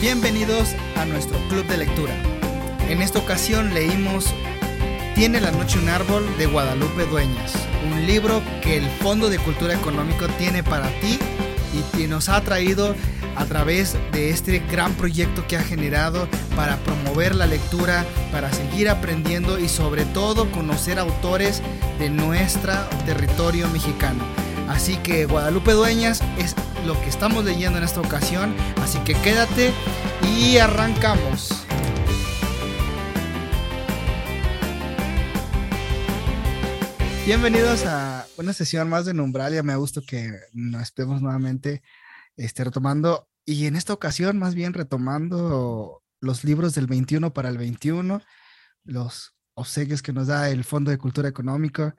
Bienvenidos a nuestro club de lectura. En esta ocasión leímos Tiene la noche un árbol de Guadalupe Dueñas, un libro que el Fondo de Cultura Económico tiene para ti y que nos ha traído a través de este gran proyecto que ha generado para promover la lectura, para seguir aprendiendo y sobre todo conocer autores de nuestro territorio mexicano. Así que Guadalupe Dueñas es lo que estamos leyendo en esta ocasión, así que quédate y arrancamos. Bienvenidos a una sesión más de Numbralia. Me gusta que nos estemos nuevamente este, retomando y en esta ocasión más bien retomando los libros del 21 para el 21, los obsequios que nos da el Fondo de Cultura Económica.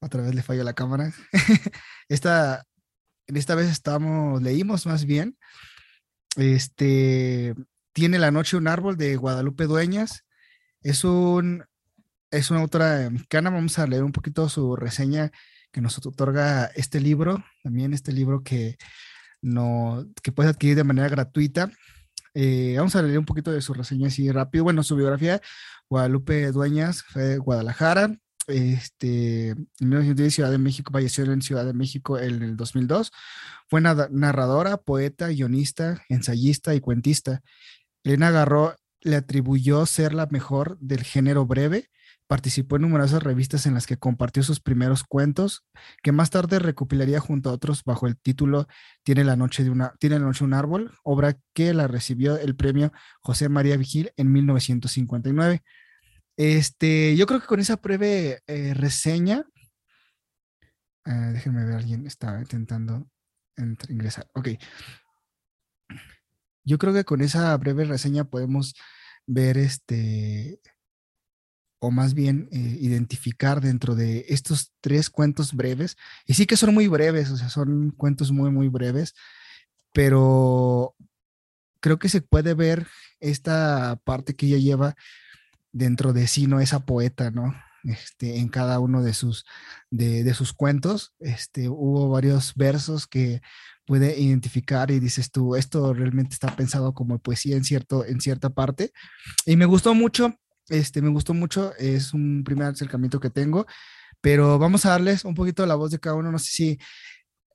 Otra vez le falló la cámara. esta, esta vez estamos, leímos más bien, este, Tiene la noche un árbol de Guadalupe Dueñas. Es un, es una autora mexicana. Vamos a leer un poquito su reseña que nos otorga este libro, también este libro que, no, que puedes adquirir de manera gratuita. Eh, vamos a leer un poquito de su reseña así rápido. Bueno, su biografía, Guadalupe Dueñas, fue de Guadalajara, este, en 1910 Ciudad de México, falleció en Ciudad de México en el 2002. Fue narradora, poeta, guionista, ensayista y cuentista. Elena Garro le atribuyó ser la mejor del género breve. Participó en numerosas revistas en las que compartió sus primeros cuentos, que más tarde recopilaría junto a otros bajo el título Tiene la noche de una Tiene la noche un árbol, obra que la recibió el premio José María Vigil en 1959. Este, yo creo que con esa breve eh, reseña, ah, déjenme ver, alguien está intentando ingresar. Ok. Yo creo que con esa breve reseña podemos ver este, o más bien eh, identificar dentro de estos tres cuentos breves, y sí que son muy breves, o sea, son cuentos muy, muy breves, pero creo que se puede ver esta parte que ella lleva dentro de sí, ¿no? Esa poeta, ¿no? Este, en cada uno de sus, de, sus cuentos, este, hubo varios versos que puede identificar y dices tú, esto realmente está pensado como poesía en, cierto, en cierta parte. Y me gustó mucho, este, me gustó mucho, es un primer acercamiento que tengo, pero vamos a darles un poquito la voz de cada uno, no sé si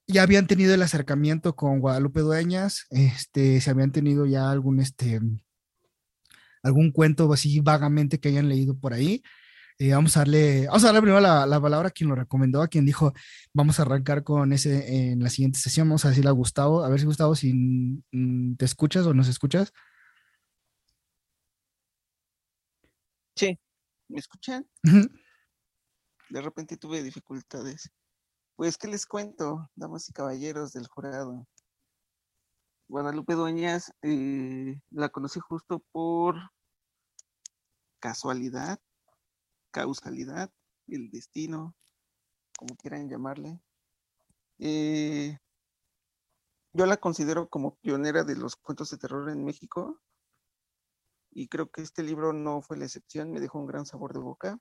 ya habían tenido el acercamiento con Guadalupe Dueñas, este, si habían tenido ya algún, este, algún cuento así vagamente que hayan leído por ahí. Eh, vamos a darle, vamos a darle primero la, la, palabra a quien lo recomendó, a quien dijo, vamos a arrancar con ese en la siguiente sesión, vamos a decirle a Gustavo, a ver si Gustavo, si mm, te escuchas o nos escuchas. Sí, ¿me escuchan? De repente tuve dificultades. Pues, ¿qué les cuento, damas y caballeros del jurado? Guadalupe Dueñas eh, la conocí justo por casualidad, causalidad, el destino, como quieran llamarle. Eh, yo la considero como pionera de los cuentos de terror en México y creo que este libro no fue la excepción, me dejó un gran sabor de boca.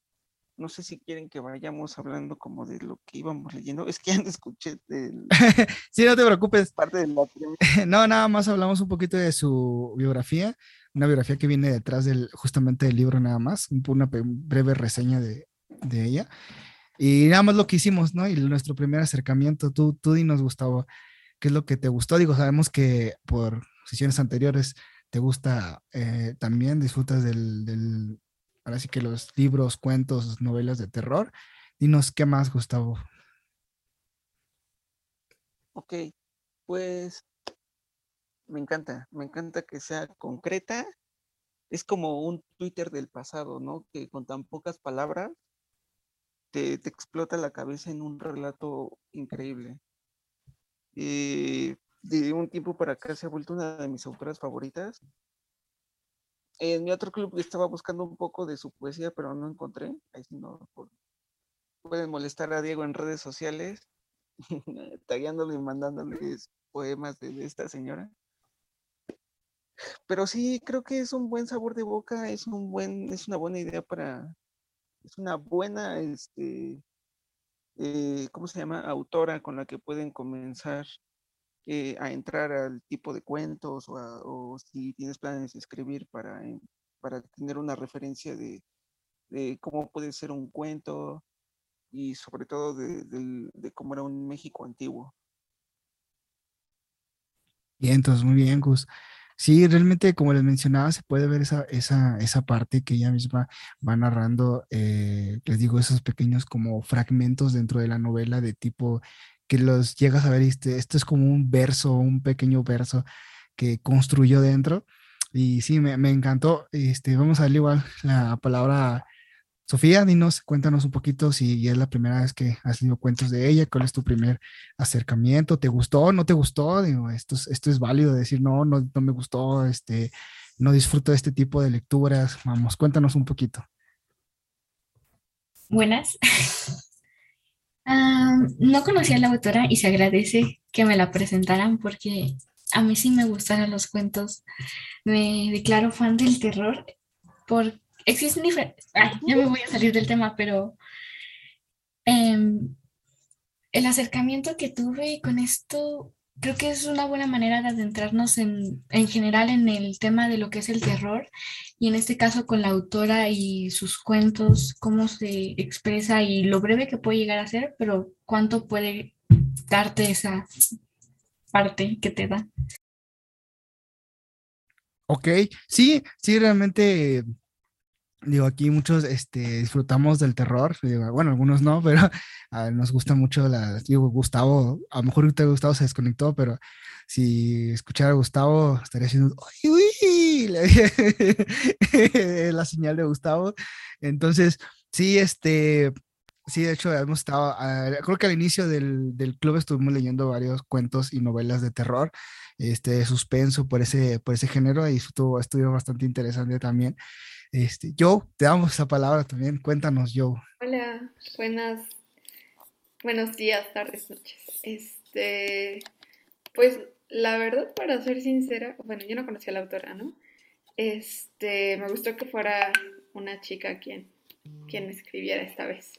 No sé si quieren que vayamos hablando como de lo que íbamos leyendo. Es que ya no escuché del... sí, no te preocupes. Parte de la no, nada más hablamos un poquito de su biografía, una biografía que viene detrás del, justamente del libro nada más, una breve reseña de, de ella. Y nada más lo que hicimos, ¿no? Y nuestro primer acercamiento, tú, tú dinos, Gustavo, ¿qué es lo que te gustó? Digo, sabemos que por sesiones anteriores te gusta eh, también, disfrutas del, ahora sí que los libros, cuentos, novelas de terror. Dinos qué más, Gustavo. Ok, pues me encanta, me encanta que sea concreta. Es como un Twitter del pasado, ¿no? Que con tan pocas palabras te, explota la cabeza en un relato increíble. Eh, de un tiempo para acá se ha vuelto una de mis autoras favoritas en mi otro club estaba buscando un poco de su poesía, pero no encontré. Ahí sí no pueden molestar a Diego en redes sociales, tagueándole y mandándoles poemas de, esta señora. Pero sí, creo que es un buen sabor de boca, es un buen, es una buena idea para, es una buena, este, eh, ¿cómo se llama? Autora con la que pueden comenzar a entrar al tipo de cuentos o, si tienes planes de escribir para, para tener una referencia de, cómo puede ser un cuento y sobre todo de, de cómo era un México antiguo. Bien, entonces muy bien, Gus. Sí, realmente, como les mencionaba, se puede ver esa, esa, esa parte que ella misma va narrando, eh, les digo, esos pequeños como fragmentos dentro de la novela de tipo que los llegas a ver este, esto es como un verso, un pequeño verso que construyó dentro. Y sí, me, me encantó. Este, vamos a darle igual la palabra Sofía, dinos, cuéntanos un poquito si es la primera vez que has leído cuentos de ella, cuál es tu primer acercamiento, ¿te gustó, no te gustó? Digo, esto es, esto es válido decir, no, no, no me gustó, este, no disfruto de este tipo de lecturas. Vamos, cuéntanos un poquito. Buenas. no conocía a la autora y se agradece que me la presentaran porque a mí sí me gustaron los cuentos. Me declaro fan del terror porque existen diferentes, ya me voy a salir del tema, pero em, el acercamiento que tuve con esto creo que es una buena manera de adentrarnos en, en, general en el tema de lo que es el terror y en este caso con la autora y sus cuentos, cómo se expresa y lo breve que puede llegar a ser, pero cuánto puede darte esa parte que te da. Ok, sí, sí, realmente Digo, aquí muchos este, disfrutamos del terror, bueno, algunos no, pero nos gusta mucho la, digo, Gustavo, a lo mejor ahorita Gustavo se desconectó, pero si escuchara a Gustavo estaría haciendo, ¡Uy, uy! la señal de Gustavo. Entonces, sí, este, sí, de hecho, hemos estado, ah, creo que al inicio del, del, club estuvimos leyendo varios cuentos y novelas de terror, este, suspenso por ese, por ese género y estuvo, estuvo bastante interesante también. Este, Joe, te damos esa palabra también. Cuéntanos, Joe. Hola, buenas, buenos días, tardes, noches. Este, pues la verdad, para ser sincera, bueno, yo no conocía a la autora, ¿no? Este, me gustó que fuera una chica quien, quien escribiera esta vez.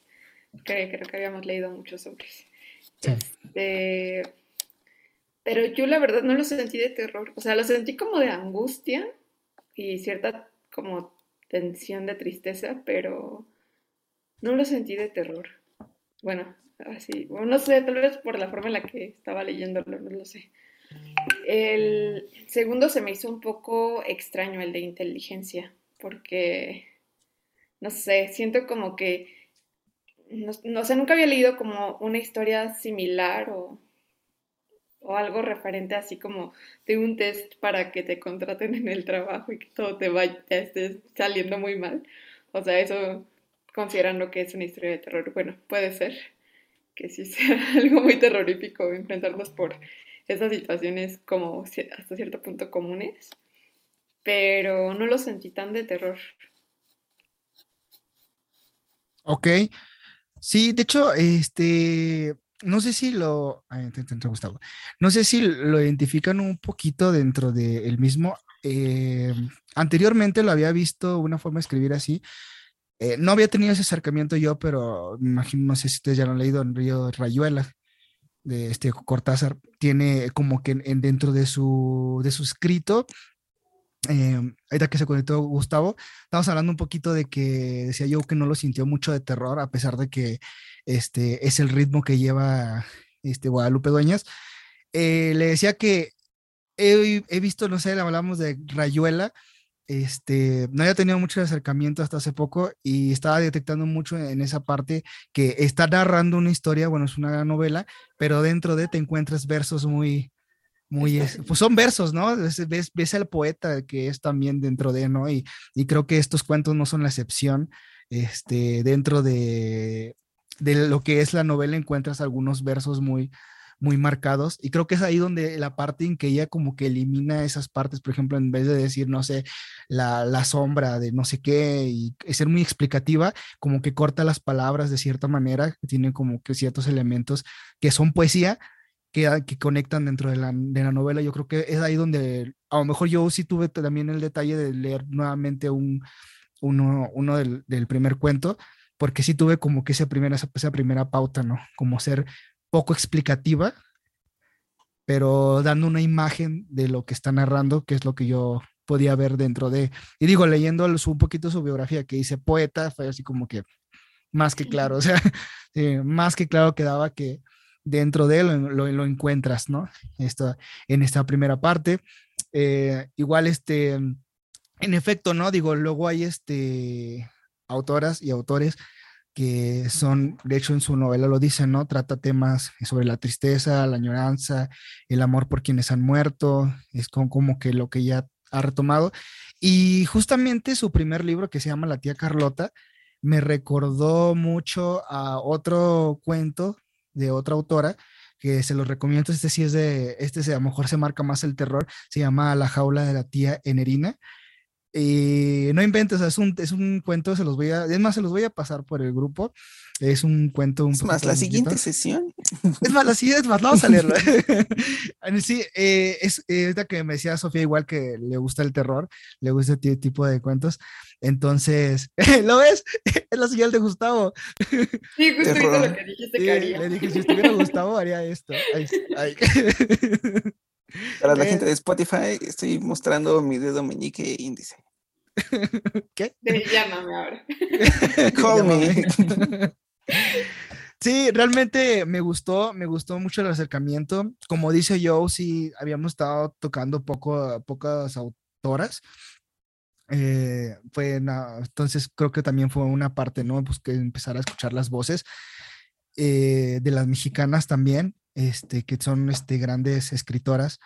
Creo, creo que habíamos leído muchos hombres. Este, pero yo la verdad no lo sentí de terror, o sea, lo sentí como de angustia y cierta como tensión de tristeza, pero no lo sentí de terror. Bueno, así, no sé, tal vez por la forma en la que estaba leyéndolo, no lo sé. El segundo se me hizo un poco extraño, el de inteligencia, porque, no sé, siento como que, no, sé, nunca había leído como una historia similar o o algo referente así como de un test para que te contraten en el trabajo y que todo te vaya, esté saliendo muy mal. O sea, eso considerando que es una historia de terror, bueno, puede ser que sí sea algo muy terrorífico enfrentarnos por esas situaciones como hasta cierto punto comunes, pero no lo sentí tan de terror. Ok. Sí, de hecho, este, no sé si lo, no sé si lo identifican un poquito dentro del mismo. Eh, anteriormente lo había visto una forma de escribir así. Eh, no había tenido ese acercamiento yo, pero imagino, no sé si ustedes ya lo han leído en Río Rayuela de este Cortázar. Tiene como que en, dentro de su, de su escrito eh, ahorita que se conectó Gustavo, estamos hablando un poquito de que decía yo que no lo sintió mucho de terror, a pesar de que este es el ritmo que lleva este Guadalupe Dueñas. Eh, le decía que he, he, visto, no sé, hablamos de Rayuela, este, no había tenido mucho acercamiento hasta hace poco y estaba detectando mucho en esa parte que está narrando una historia, bueno, es una novela, pero dentro de te encuentras versos muy, muy, pues son versos, ¿no? Ves, ves al poeta que es también dentro de, ¿no? Y, y, creo que estos cuentos no son la excepción. Este, dentro de, de lo que es la novela encuentras algunos versos muy, muy marcados y creo que es ahí donde la parte en que ella como que elimina esas partes, por ejemplo, en vez de decir, no sé, la, la sombra de no sé qué y, ser muy explicativa, como que corta las palabras de cierta manera, que tiene como que ciertos elementos que son poesía, que, que conectan dentro de la, de la, novela. Yo creo que es ahí donde a lo mejor yo sí tuve también el detalle de leer nuevamente un, uno, uno del, del primer cuento, porque sí tuve como que esa primera, esa primera pauta, ¿no? Como ser poco explicativa, pero dando una imagen de lo que está narrando, que es lo que yo podía ver dentro de, y digo, leyendo un poquito su biografía que dice poeta, fue así como que más que claro, o sea, más que claro quedaba que dentro de él lo, lo, encuentras, ¿no? Esto, en esta primera parte. Eh, igual, este, en efecto, ¿no? Digo, luego hay este, autoras y autores que son, de hecho en su novela lo dicen, ¿no? Trata temas sobre la tristeza, la añoranza, el amor por quienes han muerto, es como, como que lo que ya ha retomado. Y justamente su primer libro que se llama La tía Carlota me recordó mucho a otro cuento de otra autora que se los recomiendo. Este sí es de, este se, a lo mejor se marca más el terror, se llama La jaula de la tía Enerina. Y no inventes, es un, es un cuento, se los voy a, es más, se los voy a pasar por el grupo. Es un cuento un Es más, la siguiente sesión. Es más, la siguiente, es más, vamos a leerlo. sí, eh, es esta que me decía Sofía, igual que le gusta el terror, le gusta este tipo de cuentos. Entonces, ¿lo ves? Es la señal de Gustavo. Sí, justo lo que dijiste que haría. Le dije, si estuviera Gustavo, haría esto. Ay, ay. Para la gente de Spotify, estoy mostrando mi dedo meñique índice. ¿Qué? llámame ahora. Call me. Sí, realmente me gustó, me gustó mucho el acercamiento. Como dice Joe, sí, habíamos estado tocando poco, pocas autoras. Eh, fue entonces creo que también fue una parte, ¿no? Pues que empezar a escuchar las voces eh, de las mexicanas también, este, que son este, grandes escritoras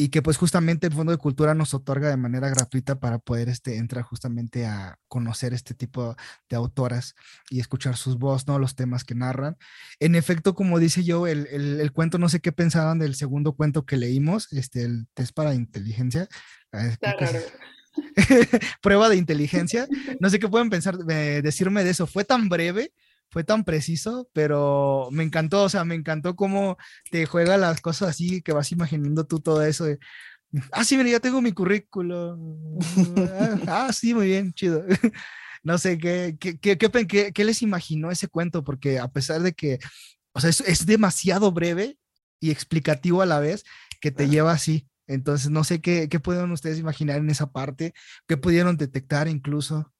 y que pues justamente el Fondo de Cultura nos otorga de manera gratuita para poder este, entrar justamente a conocer este tipo de autoras y escuchar sus voces, ¿no? Los temas que narran. En efecto, como dice yo, el, el, cuento, no sé qué pensaban del segundo cuento que leímos, este, el test para inteligencia. Ah, Prueba de inteligencia. No sé qué pueden pensar, eh, decirme de eso. Fue tan breve fue tan preciso, pero me encantó, o sea, me encantó cómo te juega las cosas así, que vas imaginando tú todo eso de, ah, sí, mira, ya tengo mi currículo. ah, sí, muy bien, chido. no sé, ¿qué, qué, qué, qué, les imaginó ese cuento? Porque a pesar de que, o sea, es, es demasiado breve y explicativo a la vez, que te lleva así. Entonces, no sé qué, qué pueden ustedes imaginar en esa parte, qué pudieron detectar incluso.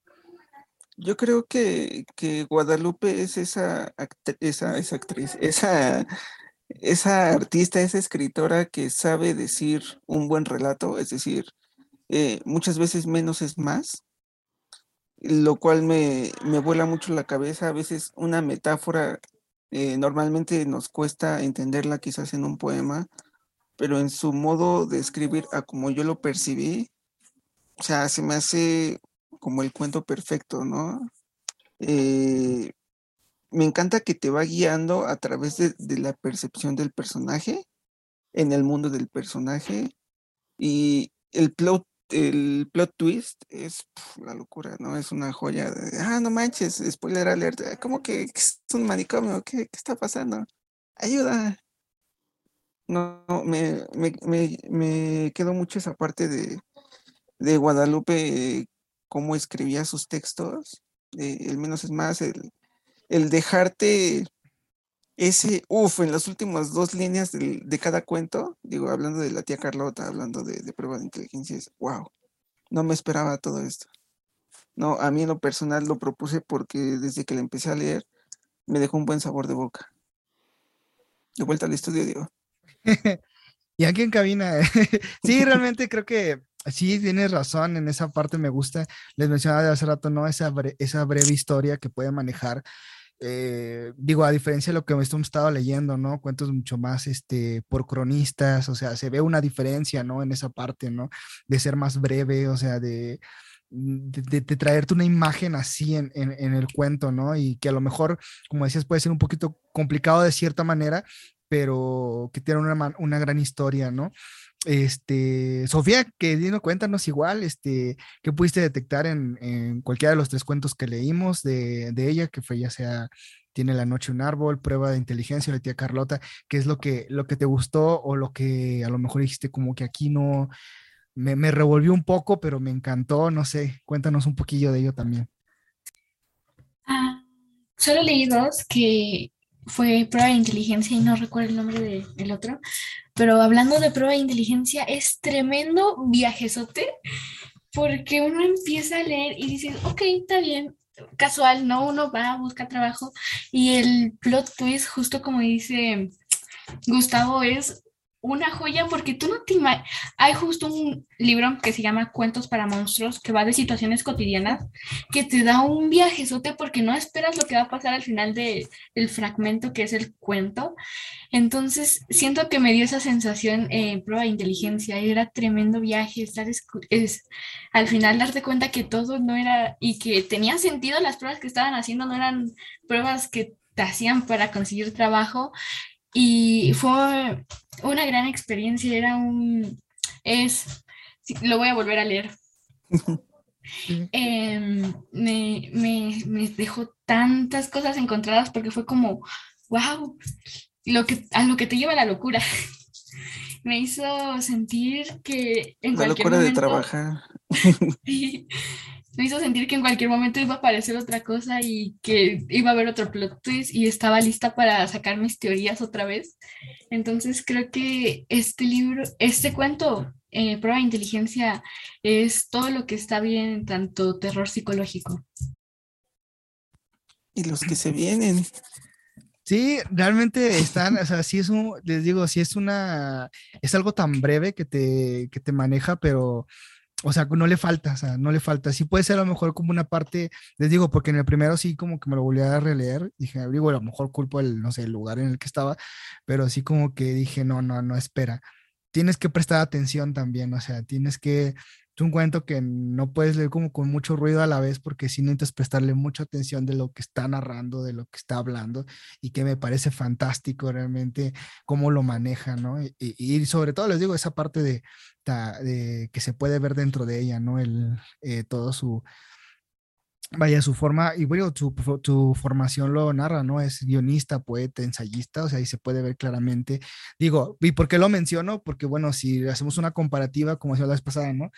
Yo creo que, que Guadalupe es esa, esa, esa actriz, esa, esa artista, esa escritora que sabe decir un buen relato, es decir, eh, muchas veces menos es más, lo cual me, me, vuela mucho la cabeza. A veces una metáfora eh, normalmente nos cuesta entenderla quizás en un poema, pero en su modo de escribir, a como yo lo percibí, o sea, se me hace como el cuento perfecto, ¿no? Eh, me encanta que te va guiando a través de, la percepción del personaje, en el mundo del personaje, y el plot, el plot twist es la locura, ¿no? Es una joya. De, ah, no manches, spoiler alert, ah, ¿cómo que, es un manicomio? ¿Qué, ¿Qué, está pasando? Ayuda. No, me, me, me, me quedó mucho esa parte de, de Guadalupe cómo escribía sus textos, eh, el menos es más, el, el dejarte ese, uff, en las últimas dos líneas de cada cuento, digo, hablando de la tía Carlota, hablando de, de prueba de inteligencia, es, wow, no me esperaba todo esto. No, a mí en lo personal lo propuse porque desde que la empecé a leer me dejó un buen sabor de boca. De vuelta al estudio, digo. y aquí en cabina, sí, realmente creo que Sí, tienes razón, en esa parte me gusta. Les mencionaba de hace rato, ¿no? Esa, esa breve historia que puede manejar. Eh, digo, a diferencia de lo que hemos estado leyendo, ¿no? Cuentos mucho más este, por cronistas, o sea, se ve una diferencia, ¿no? En esa parte, ¿no? De ser más breve, o sea, de, de, traerte una imagen así en, en, el cuento, ¿no? Y que a lo mejor, como decías, puede ser un poquito complicado de cierta manera, pero que tiene una, una gran historia, ¿no? Este, Sofía, que Dino, cuéntanos igual, este, ¿qué pudiste detectar en, cualquiera de los tres cuentos que leímos de, ella, que fue ya sea Tiene la noche un árbol, Prueba de inteligencia, la tía Carlota, ¿qué es lo que, lo que te gustó o lo que a lo mejor dijiste como que aquí no, me, me revolvió un poco, pero me encantó, no sé, cuéntanos un poquillo de ello también. Ah, solo leí dos que fue prueba de inteligencia y no recuerdo el nombre del otro, pero hablando de prueba de inteligencia, es tremendo viajezote porque uno empieza a leer y dice, ok, está bien, casual, ¿no? Uno va, a buscar trabajo y el plot twist, justo como dice Gustavo, es una joya porque tú no te imaginas. Hay justo un libro que se llama Cuentos para monstruos que va de situaciones cotidianas que te da un viajezote porque no esperas lo que va a pasar al final de, del fragmento que es el cuento. Entonces siento que me dio esa sensación en prueba de inteligencia. Era tremendo viaje estar es, al final darte cuenta que todo no era y que tenía sentido las pruebas que estaban haciendo, no eran pruebas que te hacían para conseguir trabajo y fue una gran experiencia, era un, es, lo voy a volver a leer. Em, me, me, dejó tantas cosas encontradas porque fue como, wow, lo que, a lo que te lleva la locura. me hizo sentir que en la locura de trabajar. me hizo sentir que en cualquier momento iba a aparecer otra cosa y que iba a haber otro plot twist y estaba lista para sacar mis teorías otra vez. Entonces creo que este libro, este cuento, eh, Prueba de Inteligencia, es todo lo que está bien, tanto terror psicológico. Y los que se vienen. Sí, realmente están, o sea, sí es un, les digo, sí es una, es algo tan breve que te, que te maneja, pero o sea, no le falta, o sea, no le falta. Sí puede ser a lo mejor como una parte, les digo, porque en el primero sí como que me lo volví a releer, dije, digo, a lo mejor culpo el, no sé, el lugar en el que estaba, pero sí como que dije, no, no, no, espera. Tienes que prestar atención también, o sea, tienes que un cuento que no puedes leer como con mucho ruido a la vez porque sí necesitas prestarle mucha atención de lo que está narrando, de lo que está hablando y que me parece fantástico realmente cómo lo maneja, ¿no? Y, sobre todo les digo esa parte de, de, que se puede ver dentro de ella, ¿no? El, eh, todo su, vaya, su forma, y bueno, tu, tu, formación lo narra, ¿no? Es guionista, poeta, ensayista, o sea, ahí se puede ver claramente. Digo, ¿y por qué lo menciono? Porque, bueno, si hacemos una comparativa, como decía la vez pasada, ¿no?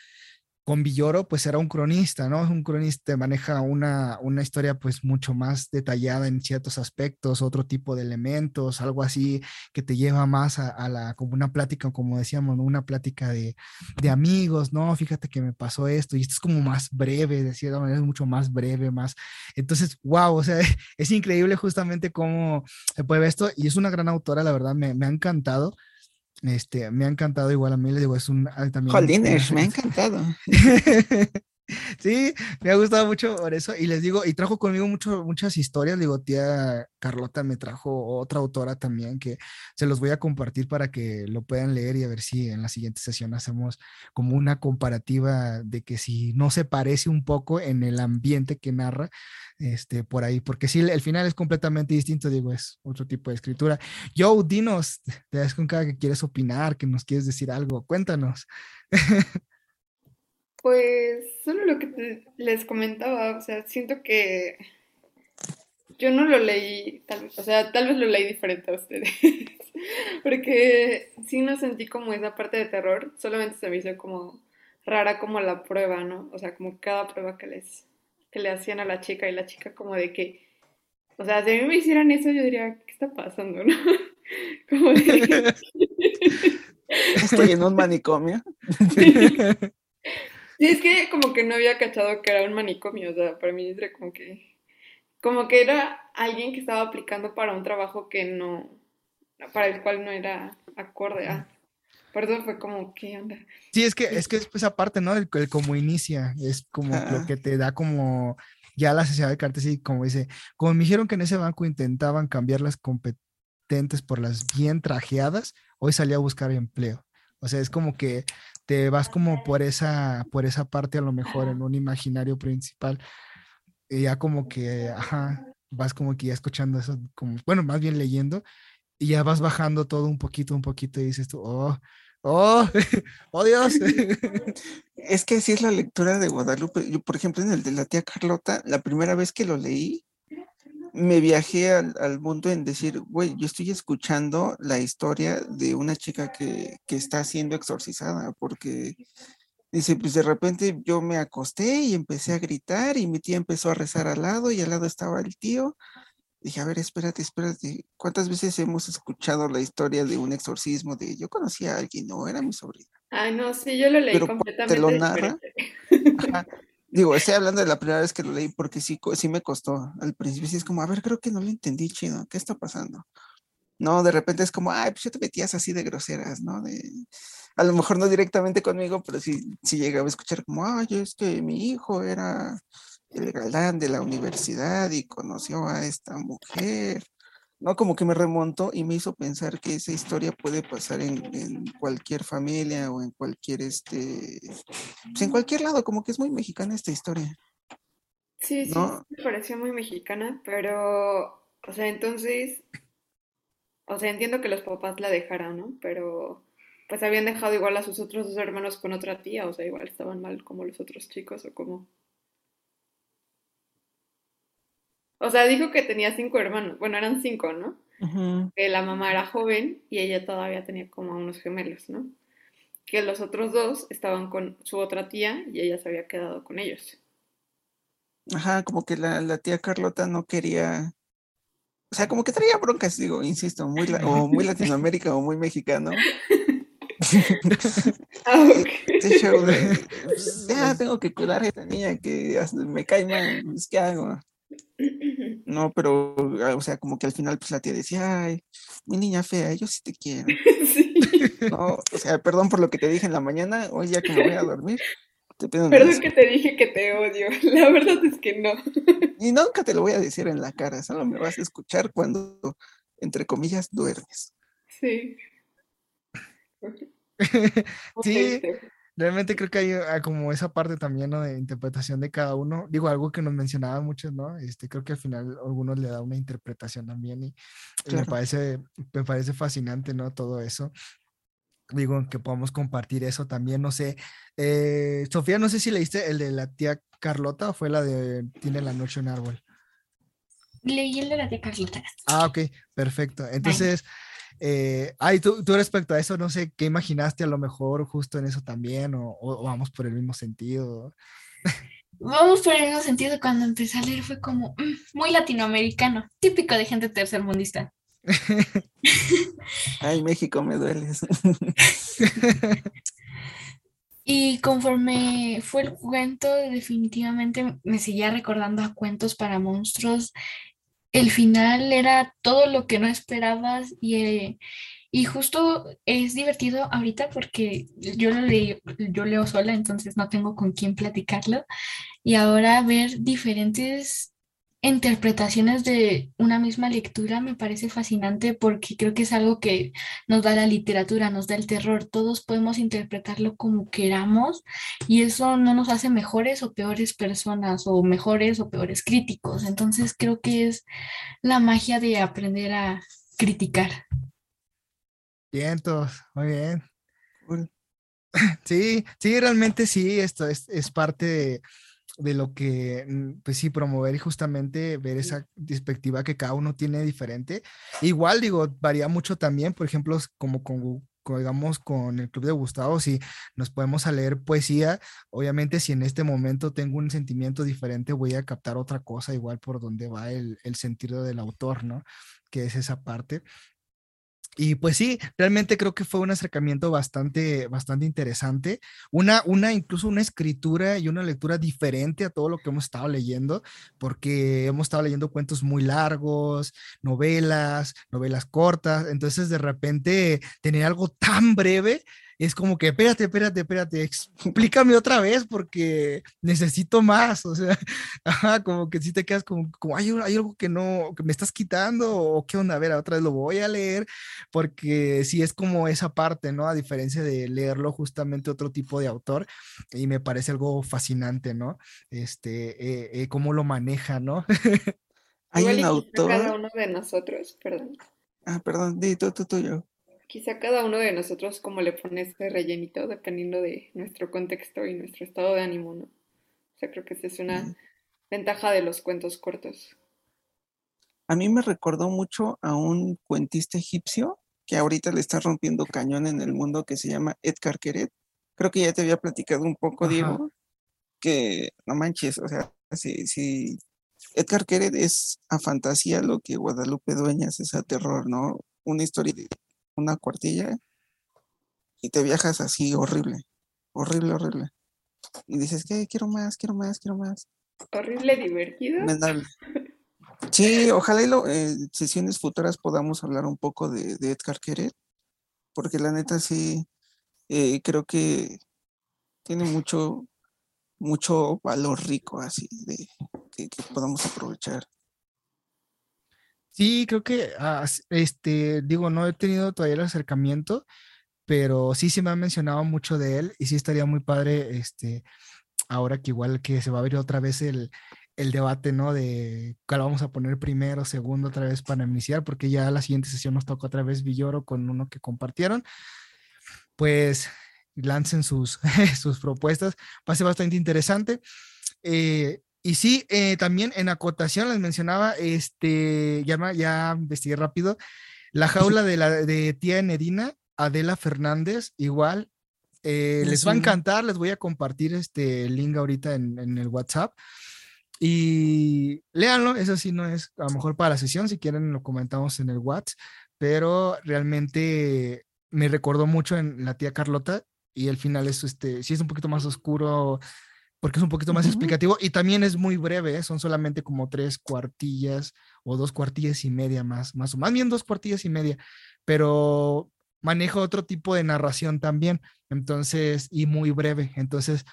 Con Villoro, pues era un cronista, ¿no? Un cronista maneja una, una historia pues mucho más detallada en ciertos aspectos, otro tipo de elementos, algo así que te lleva más a, la, como una plática, como decíamos, ¿no? Una plática de, de, amigos, ¿no? Fíjate que me pasó esto y esto es como más breve, de cierta manera es mucho más breve, más. Entonces, wow, o sea, es increíble justamente cómo se puede ver esto y es una gran autora, la verdad, me, me ha encantado. Este, me ha encantado igual a mí, le digo, es un también. me ha encantado. sí, me ha gustado mucho por eso. Y les digo, y trajo conmigo muchas historias. Digo, tía Carlota me trajo otra autora también que se los voy a compartir para que lo puedan leer y a ver si en la siguiente sesión hacemos como una comparativa de que si no se parece un poco en el ambiente que narra, este, por ahí, porque sí, el final es completamente distinto, digo, es otro tipo de escritura. Joe, dinos, te das con que quieres opinar, que nos quieres decir algo, cuéntanos. Pues solo lo que les comentaba, o sea, siento que yo no lo leí, tal, o sea, tal vez lo leí diferente a ustedes, porque sí no sentí como esa parte de terror, solamente se me hizo como rara como la prueba, ¿no? O sea, como cada prueba que les que le hacían a la chica y la chica como de que, o sea, si a mí me hicieran eso yo diría, ¿qué está pasando, no? Como de... Estoy en un manicomio. Sí, es que como que no había cachado que era un manicomio, o sea, para mí era como que, como que era alguien que estaba aplicando para un trabajo que no, para el cual no era acorde a. Por eso fue como, ¿qué onda? Sí, es que es que es esa parte, ¿no? El, como inicia, es como lo que te da como ya la sociedad de cartas y como dice, como me dijeron que en ese banco intentaban cambiar las competentes por las bien trajeadas, hoy salí a buscar empleo. O sea, es como que te vas como por esa, por esa parte a lo mejor en un imaginario principal. Y ya como que, ajá, vas como que ya escuchando eso, como, bueno, más bien leyendo, y ya vas bajando todo un poquito, un poquito, y dices tú, oh, oh, oh Dios. Es que así es la lectura de Guadalupe. Yo, por ejemplo, en el de la tía Carlota, la primera vez que lo leí, me viajé al, mundo en decir, güey, yo estoy escuchando la historia de una chica que, está siendo exorcizada, porque dice, pues de repente yo me acosté y empecé a gritar y mi tía empezó a rezar al lado y al lado estaba el tío Dije, a ver, espérate, espérate. ¿Cuántas veces hemos escuchado la historia de un exorcismo de yo conocía a alguien, no, era mi sobrina? Ay, no, sí, yo lo leí Pero completamente. te lo narra. Ajá. Digo, estoy hablando de la primera vez que lo leí porque sí, sí me costó. Al principio sí es como, a ver, creo que no lo entendí chido. ¿Qué está pasando? No, de repente es como, ay, pues yo te metías así de groseras, ¿no? De, a lo mejor no directamente conmigo, pero sí, sí llegaba a escuchar como, ay, es que mi hijo era el galán de la universidad y conoció a esta mujer. No, como que me remontó y me hizo pensar que esa historia puede pasar en, en cualquier familia o en cualquier, este, pues en cualquier lado, como que es muy mexicana esta historia. Sí, sí, No. sí, me pareció muy mexicana, pero, o sea, entonces, o sea, entiendo que los papás la dejaran, ¿no? Pero, pues habían dejado igual a sus otros dos hermanos con otra tía, o sea, igual estaban mal como los otros chicos o como... O sea, dijo que tenía cinco hermanos, bueno, eran cinco, ¿no? Ujú. Que la mamá era joven y ella todavía tenía como unos gemelos, ¿no? Que los otros dos estaban con su otra tía y ella se había quedado con ellos. Ajá, como que la, la tía Carlota no quería, o sea, como que traía broncas, digo, insisto, muy, la- o muy Latinoamérica o muy mexicano. Ah, ok. Ese show de, ya tengo que cuidar a esta niña que me cae mal, pues, ¿qué hago? No, pero, ah, o sea, como que al final, pues la tía decía, ay, mi niña fea, yo sí te quiero. Sí. No, o sea, perdón por lo que te dije en la mañana, hoy ya que me voy a dormir, te pido una Perdón que te dije que te odio. La verdad es que no. Y nunca te lo voy a decir en la cara, solo me vas a escuchar cuando, entre comillas, duermes. Sí. Sí. Realmente creo que hay ah, como esa parte también, ¿no? De interpretación de cada uno. Digo, algo que nos mencionaban muchos, ¿no? Este, creo que al final algunos le da una interpretación también y, y me Claro. parece, me parece fascinante, ¿no? Todo eso. Digo, que podamos compartir eso también, no sé. eh, Sofía, no sé si leíste el de la tía Carlota o fue la de Tiene la noche un árbol. Leí el de la tía Carlota. Ah, ok, perfecto. Entonces, eh, ay, tú, tú respecto a eso, no sé, ¿qué imaginaste a lo mejor justo en eso también? O, o vamos por el mismo sentido. Vamos por el mismo sentido, cuando empecé a leer fue como mm, muy latinoamericano, típico de gente tercermundista. Ay, México, me dueles. Y conforme fue el cuento, definitivamente me seguía recordando a cuentos para monstruos. El final era todo lo que no esperabas y, eh, y justo es divertido ahorita porque yo lo leí, yo leo sola, entonces no tengo con quién platicarlo. Y ahora ver diferentes interpretaciones de una misma lectura me parece fascinante porque creo que es algo que nos da la literatura, nos da el terror. Todos podemos interpretarlo como queramos y eso no nos hace mejores o peores personas o mejores o peores críticos. Entonces creo que es la magia de aprender a criticar. Vientos, muy bien. Cool. Sí, sí, realmente sí, esto es, es parte de, de lo que, mm, pues sí, promover y justamente ver esa perspectiva que cada uno tiene diferente. Igual, digo, varía mucho también, por ejemplo, como con, digamos, con el Club de Gustavo, si nos podemos a leer poesía, obviamente si en este momento tengo un sentimiento diferente, voy a captar otra cosa, igual por donde va el, el sentido del autor, ¿no? Que es esa parte. Y pues sí, realmente creo que fue un acercamiento bastante, bastante interesante. Una, una, incluso una escritura y una lectura diferente a todo lo que hemos estado leyendo, porque hemos estado leyendo cuentos muy largos, novelas, novelas cortas. Entonces, de repente, tener algo tan breve es como que, espérate, espérate, espérate, explícame otra vez porque necesito más. O sea, ajá, como que si te quedas como, como hay, hay algo que no, que me estás quitando o qué onda, a ver, otra vez lo voy a leer porque sí es como esa parte, ¿no? A diferencia de leerlo justamente otro tipo de autor y me parece algo fascinante, ¿no? Este, eh, eh, cómo lo maneja, ¿no? Hay Igual un quizá cada autor. uno de nosotros, perdón, Ah, perdón, di tú, tú, tuyo. Quizá cada uno de nosotros como le pone ese rellenito dependiendo de nuestro contexto y nuestro estado de ánimo, ¿no? O sea, creo que esa es una ventaja de los cuentos cortos. A mí me recordó mucho a un cuentista egipcio que ahorita le está rompiendo cañón en el mundo que se llama Edgar Queret. Creo que ya te había platicado un poco, Ajá. Diego, que no manches, o sea, si, si, Edgar Queret es a fantasía lo que Guadalupe Dueñas es a terror, ¿no? Una historia de una cuartilla y te viajas así horrible, horrible, horrible. Y dices, que quiero más, quiero más, quiero más. Horrible, divertido. Sí, ojalá en eh, sesiones futuras podamos hablar un poco de, Edgar Queret, porque la neta sí, eh, creo que tiene mucho, mucho valor rico así de que, podamos aprovechar. Sí, creo que, ah, este, digo, no he tenido todavía el acercamiento, pero sí se me ha mencionado mucho de él y sí estaría muy padre, este, ahora que igual que se va a abrir otra vez el, el debate, ¿no? De cuál vamos a poner primero, segundo, otra vez para iniciar, porque ya la siguiente sesión nos toca otra vez Villoro con uno que compartieron. Pues lancen sus, sus propuestas, va a ser bastante interesante. Eh, y sí, eh, también en acotación les mencionaba, este, ya, ya investigué rápido, la jaula de, la, de tía Nedina, Adela Fernández, igual, eh, les va a encantar, les voy a compartir este link ahorita en, en, el WhatsApp. Y léanlo, eso sí no es a lo mejor para la sesión, si quieren lo comentamos en el WhatsApp, pero realmente me recordó mucho en la tía Carlota y el final es este, sí es un poquito más oscuro porque es un poquito más explicativo y también es muy breve, ¿eh? son solamente como tres cuartillas o dos cuartillas y media más, más o más bien dos cuartillas y media, pero maneja otro tipo de narración también, entonces, y muy breve, entonces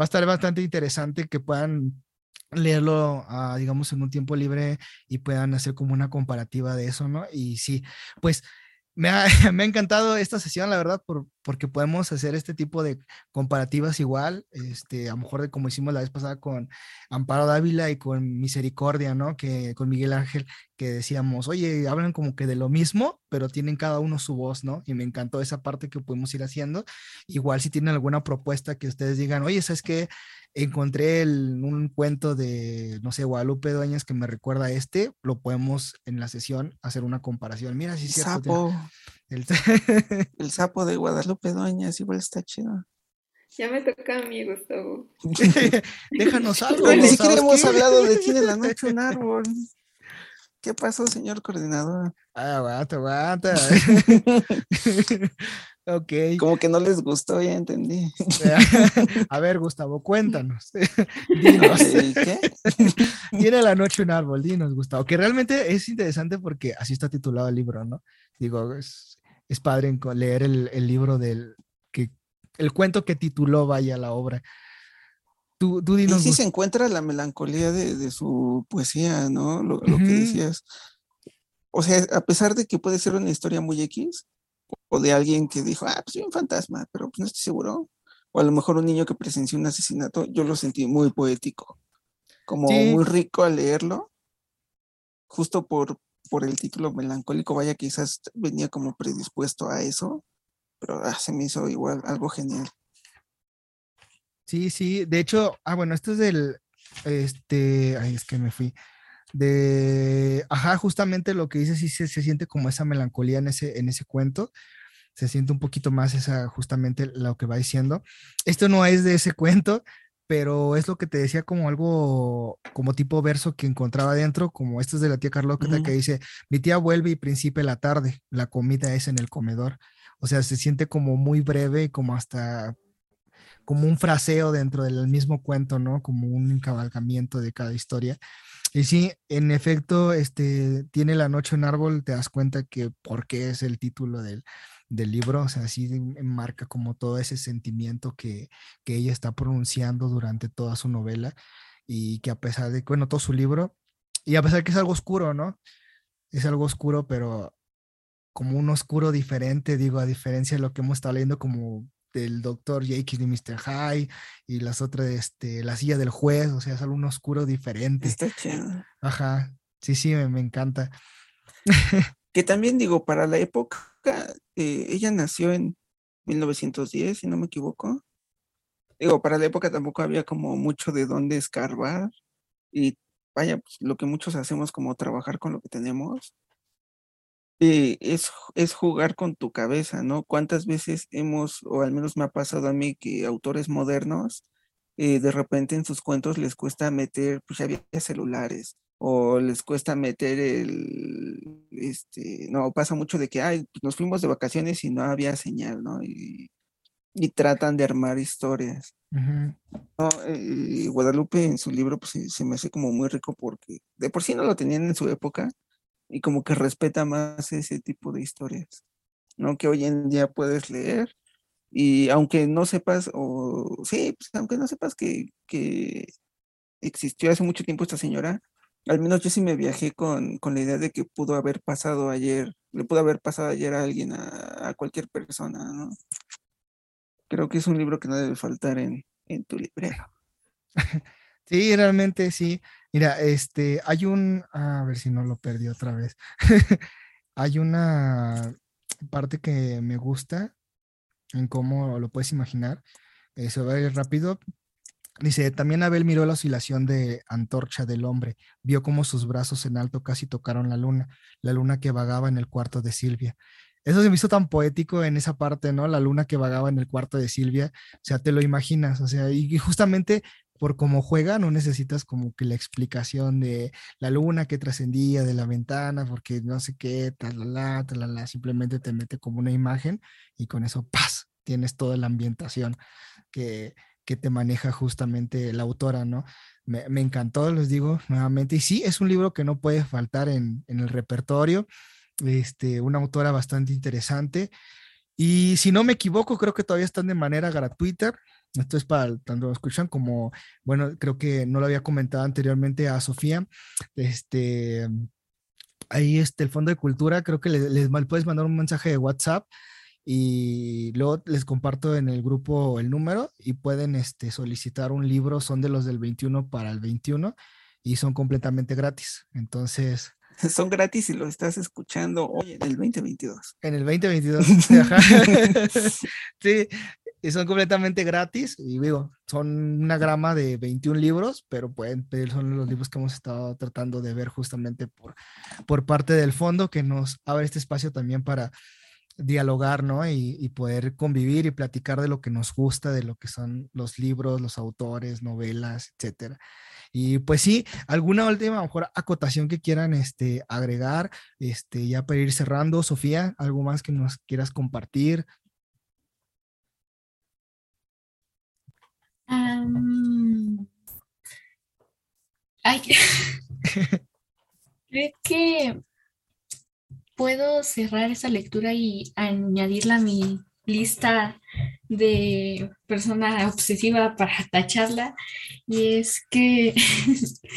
va a estar bastante interesante que puedan leerlo, ah, digamos, en un tiempo libre y puedan hacer como una comparativa de eso, ¿no? Y sí, pues me ha, me ha, encantado esta sesión, la verdad, por, porque podemos hacer este tipo de comparativas igual, este, a lo mejor de como hicimos la vez pasada con Amparo Dávila y con Misericordia, ¿no? Que con Miguel Ángel, que decíamos, oye, hablan como que de lo mismo, pero tienen cada uno su voz, ¿no? Y me encantó esa parte que podemos ir haciendo. Igual si tienen alguna propuesta que ustedes digan, oye, ¿sabes qué? Encontré un cuento de, no sé, Guadalupe Dueñas que me recuerda a este, lo podemos en la sesión hacer una comparación. Mira, si es cierto. Sapo. El... sapo de Guadalupe Dueñas igual está chido. Ya me toca a mí, Gustavo. Déjanos algo. ni siquiera hemos hablado de Tiene la noche un árbol. ¿Qué pasó, señor coordinador? Ah, aguanta, aguanta. Ok. Como que no les gustó, ya entendí. A ver, Gustavo, cuéntanos. Dinos. ¿Qué? Tiene la noche un árbol, dinos, Gustavo. Que realmente es interesante porque así está titulado el libro, ¿no? Digo, es, es padre leer el, el, libro del, que, el cuento que tituló, vaya, la obra. Tú, tú dinos. Y sí se encuentra la melancolía de, de su poesía, ¿no? Lo, lo que decías. O sea, a pesar de que puede ser una historia muy X, o de alguien que dijo, ah, pues soy un fantasma, pero pues no estoy seguro. O a lo mejor un niño que presenció un asesinato, yo lo sentí muy poético, como muy rico al leerlo, justo por, por el título melancólico, vaya, quizás venía como predispuesto a eso, pero ah, se me hizo igual algo genial. Sí, sí, de hecho, ah, bueno, esto es del, este, ay, es que me fui de, ajá, justamente lo que dice, sí se, se, siente como esa melancolía en ese, en ese cuento, se siente un poquito más esa, justamente lo que va diciendo. Esto no es de ese cuento, pero es lo que te decía como algo, como tipo verso que encontraba dentro, como esto es de la tía Carlota que dice, mi tía vuelve y principia la tarde, la comida es en el comedor. O sea, se siente como muy breve y como hasta como un fraseo dentro del mismo cuento, ¿no? Como un encabalgamiento de cada historia. Y sí, en efecto, este, tiene la noche en árbol, te das cuenta que por qué es el título del, del libro, o sea, sí marca como todo ese sentimiento que, que ella está pronunciando durante toda su novela y que a pesar de, bueno, todo su libro, y a pesar que es algo oscuro, ¿no? Es algo oscuro, pero como un oscuro diferente, digo, a diferencia de lo que hemos estado leyendo como del doctor Jake y Mr. High y las otras, este, la silla del juez, o sea, es algo oscuro diferente. Está chido. Ajá, sí, sí, me, encanta. que también digo, para la época, eh, ella nació en 1910, si no me equivoco. Digo, para la época tampoco había como mucho de dónde escarbar y vaya, pues, lo que muchos hacemos como trabajar con lo que tenemos. Eh, es, es jugar con tu cabeza, ¿no? ¿Cuántas veces hemos, o al menos me ha pasado a mí, que autores modernos eh, de repente en sus cuentos les cuesta meter, pues ya había celulares, o les cuesta meter el, este, no, pasa mucho de que, ay, nos fuimos de vacaciones y no había señal, ¿no? Y, y tratan de armar historias. no, eh, Guadalupe en su libro pues, se, me hace como muy rico porque de por sí no lo tenían en su época y como que respeta más ese tipo de historias, ¿no? Que hoy en día puedes leer y aunque no sepas, o sí, pues, aunque no sepas que, que existió hace mucho tiempo esta señora, al menos yo sí me viajé con, con, la idea de que pudo haber pasado ayer, le pudo haber pasado ayer a alguien, a, a cualquier persona, ¿no? creo que es un libro que no debe faltar en, tu librero. Sí, realmente sí. Mira, este, hay un, a ver si no lo perdí otra vez. hay una parte que me gusta en cómo lo puedes imaginar. Eh, se va a ir rápido. Dice, también Abel miró la oscilación de antorcha del hombre, vio cómo sus brazos en alto casi tocaron la luna, la luna que vagaba en el cuarto de Silvia. Eso se me hizo tan poético en esa parte, ¿no? La luna que vagaba en el cuarto de Silvia, o sea, te lo imaginas, o sea, y justamente por cómo juega, no necesitas como que la explicación de la luna que trascendía de la ventana, porque no sé qué, talala, talala, simplemente te mete como una imagen y con eso, ¡paz! Tienes toda la ambientación que, que te maneja justamente la autora, ¿no? Me, me, encantó, les digo nuevamente, y sí, es un libro que no puede faltar en, en el repertorio este, una autora bastante interesante. Y si no me equivoco, creo que todavía están de manera gratuita. Esto es para tanto escuchan como, bueno, creo que no lo había comentado anteriormente a Sofía. Este, ahí este, el Fondo de Cultura, creo que les, les puedes mandar un mensaje de WhatsApp y luego les comparto en el grupo el número y pueden este, solicitar un libro, son de los del 21 para el 21 y son completamente gratis. Entonces, son gratis y lo estás escuchando hoy en el 2022. En el 2022. sí, y son completamente gratis y digo, son una grama de 21 libros, pero pueden pedir, son los libros que hemos estado tratando de ver justamente por, por parte del fondo que nos abre este espacio también para dialogar, ¿no? Y, y, poder convivir y platicar de lo que nos gusta, de lo que son los libros, los autores, novelas, etcétera. Y pues sí, alguna última, mejor acotación que quieran este, agregar, este, ya para ir cerrando, Sofía, algo más que nos quieras compartir. creo que puedo cerrar esa lectura y añadirla a mi lista de persona obsesiva para tacharla y es que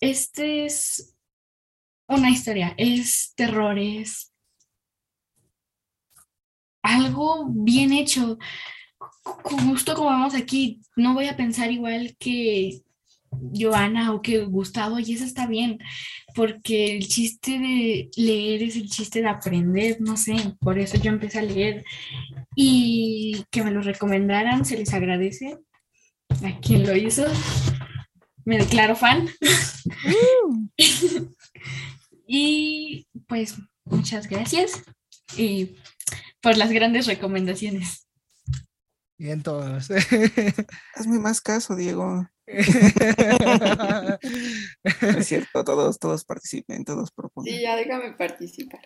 este es una historia, es terror, es algo bien hecho. Justo como vamos aquí, no voy a pensar igual que Joana o que Gustavo, y eso está bien, porque el chiste de leer es el chiste de aprender, no sé, por eso yo empecé a leer y que me lo recomendaran, se les agradece a quien lo hizo, me declaro fan. y pues muchas gracias y por las grandes recomendaciones. Bien todos. Hazme más caso, Diego. es cierto, todos, todos participen, todos proponen. Sí, ya déjame participar.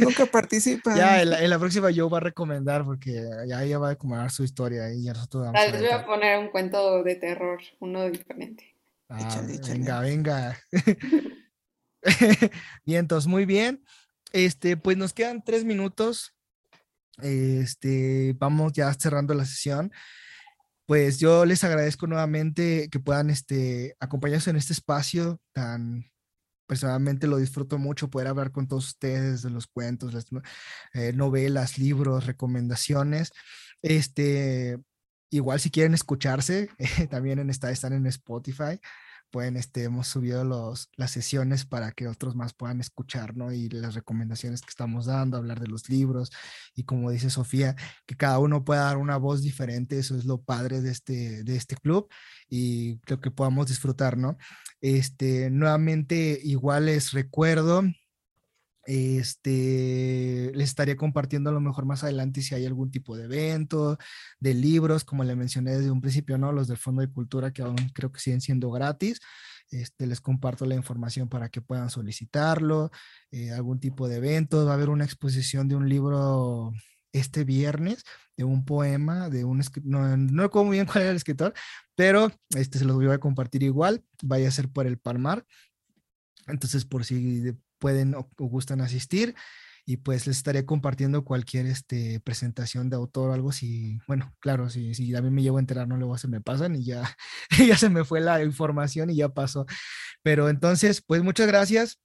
Nunca participan. Ya, en la, próxima yo voy a recomendar porque ya ella va a recomendar su historia y ya nosotros vamos Les voy a poner un cuento de terror, uno diferente. Ah, venga, venga. bien, entonces, muy bien. Este, pues nos quedan tres minutos. Este, vamos ya cerrando la sesión pues yo les agradezco nuevamente que puedan este, acompañarnos en este espacio tan personalmente lo disfruto mucho poder hablar con todos ustedes de los cuentos, eh, novelas, libros, recomendaciones. Este, igual si quieren escucharse, también en esta, están en Spotify pueden, este, hemos subido los, las sesiones para que otros más puedan escuchar, ¿no? Y las recomendaciones que estamos dando, hablar de los libros y como dice Sofía, que cada uno pueda dar una voz diferente, eso es lo padre de este, de este club y creo que podamos disfrutar, ¿no? Este, nuevamente, igual les recuerdo Este, les estaría compartiendo a lo mejor más adelante si hay algún tipo de evento, de libros, como le mencioné desde un principio, ¿no? Los del Fondo de Cultura que aún creo que siguen siendo gratis. Este, les comparto la información para que puedan solicitarlo, eh, algún tipo de evento. Va a haber una exposición de un libro este viernes de un poema de un no, no recuerdo muy bien cuál era el escritor, pero este se los voy a compartir igual, vaya a ser por el Palmar. Entonces, por si pueden o, gustan asistir y pues les estaré compartiendo cualquier este, presentación de autor o algo si, bueno, claro, si, si mí me llevo a enterar, no luego se me pasan y ya, ya se me fue la información y ya pasó. Pero entonces, pues muchas gracias.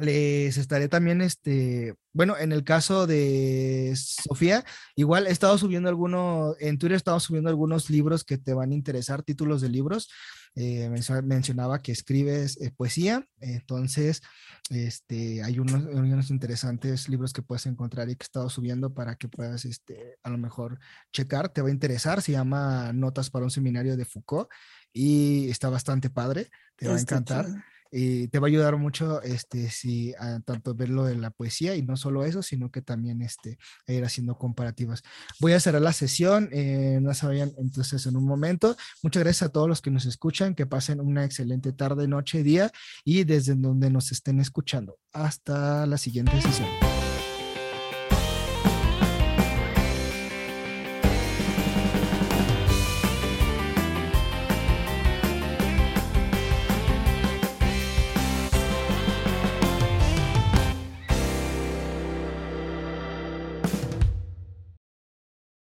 Les estaré también, este, bueno, en el caso de Sofía, igual he estado subiendo algunos, en Twitter he estado subiendo algunos libros que te van a interesar, títulos de libros. Eh, mencionaba que escribes eh, poesía, entonces este, hay unos, unos, interesantes libros que puedes encontrar y que he estado subiendo para que puedas este, a lo mejor checar, te va a interesar, se llama Notas para un seminario de Foucault y está bastante padre, te va a encantar y te va a ayudar mucho este si tanto verlo de la poesía y no solo eso sino que también este ir haciendo comparativas. Voy a cerrar la sesión eh, no se vayan entonces en un momento. Muchas gracias a todos los que nos escuchan que pasen una excelente tarde noche día y desde donde nos estén escuchando. Hasta la siguiente sesión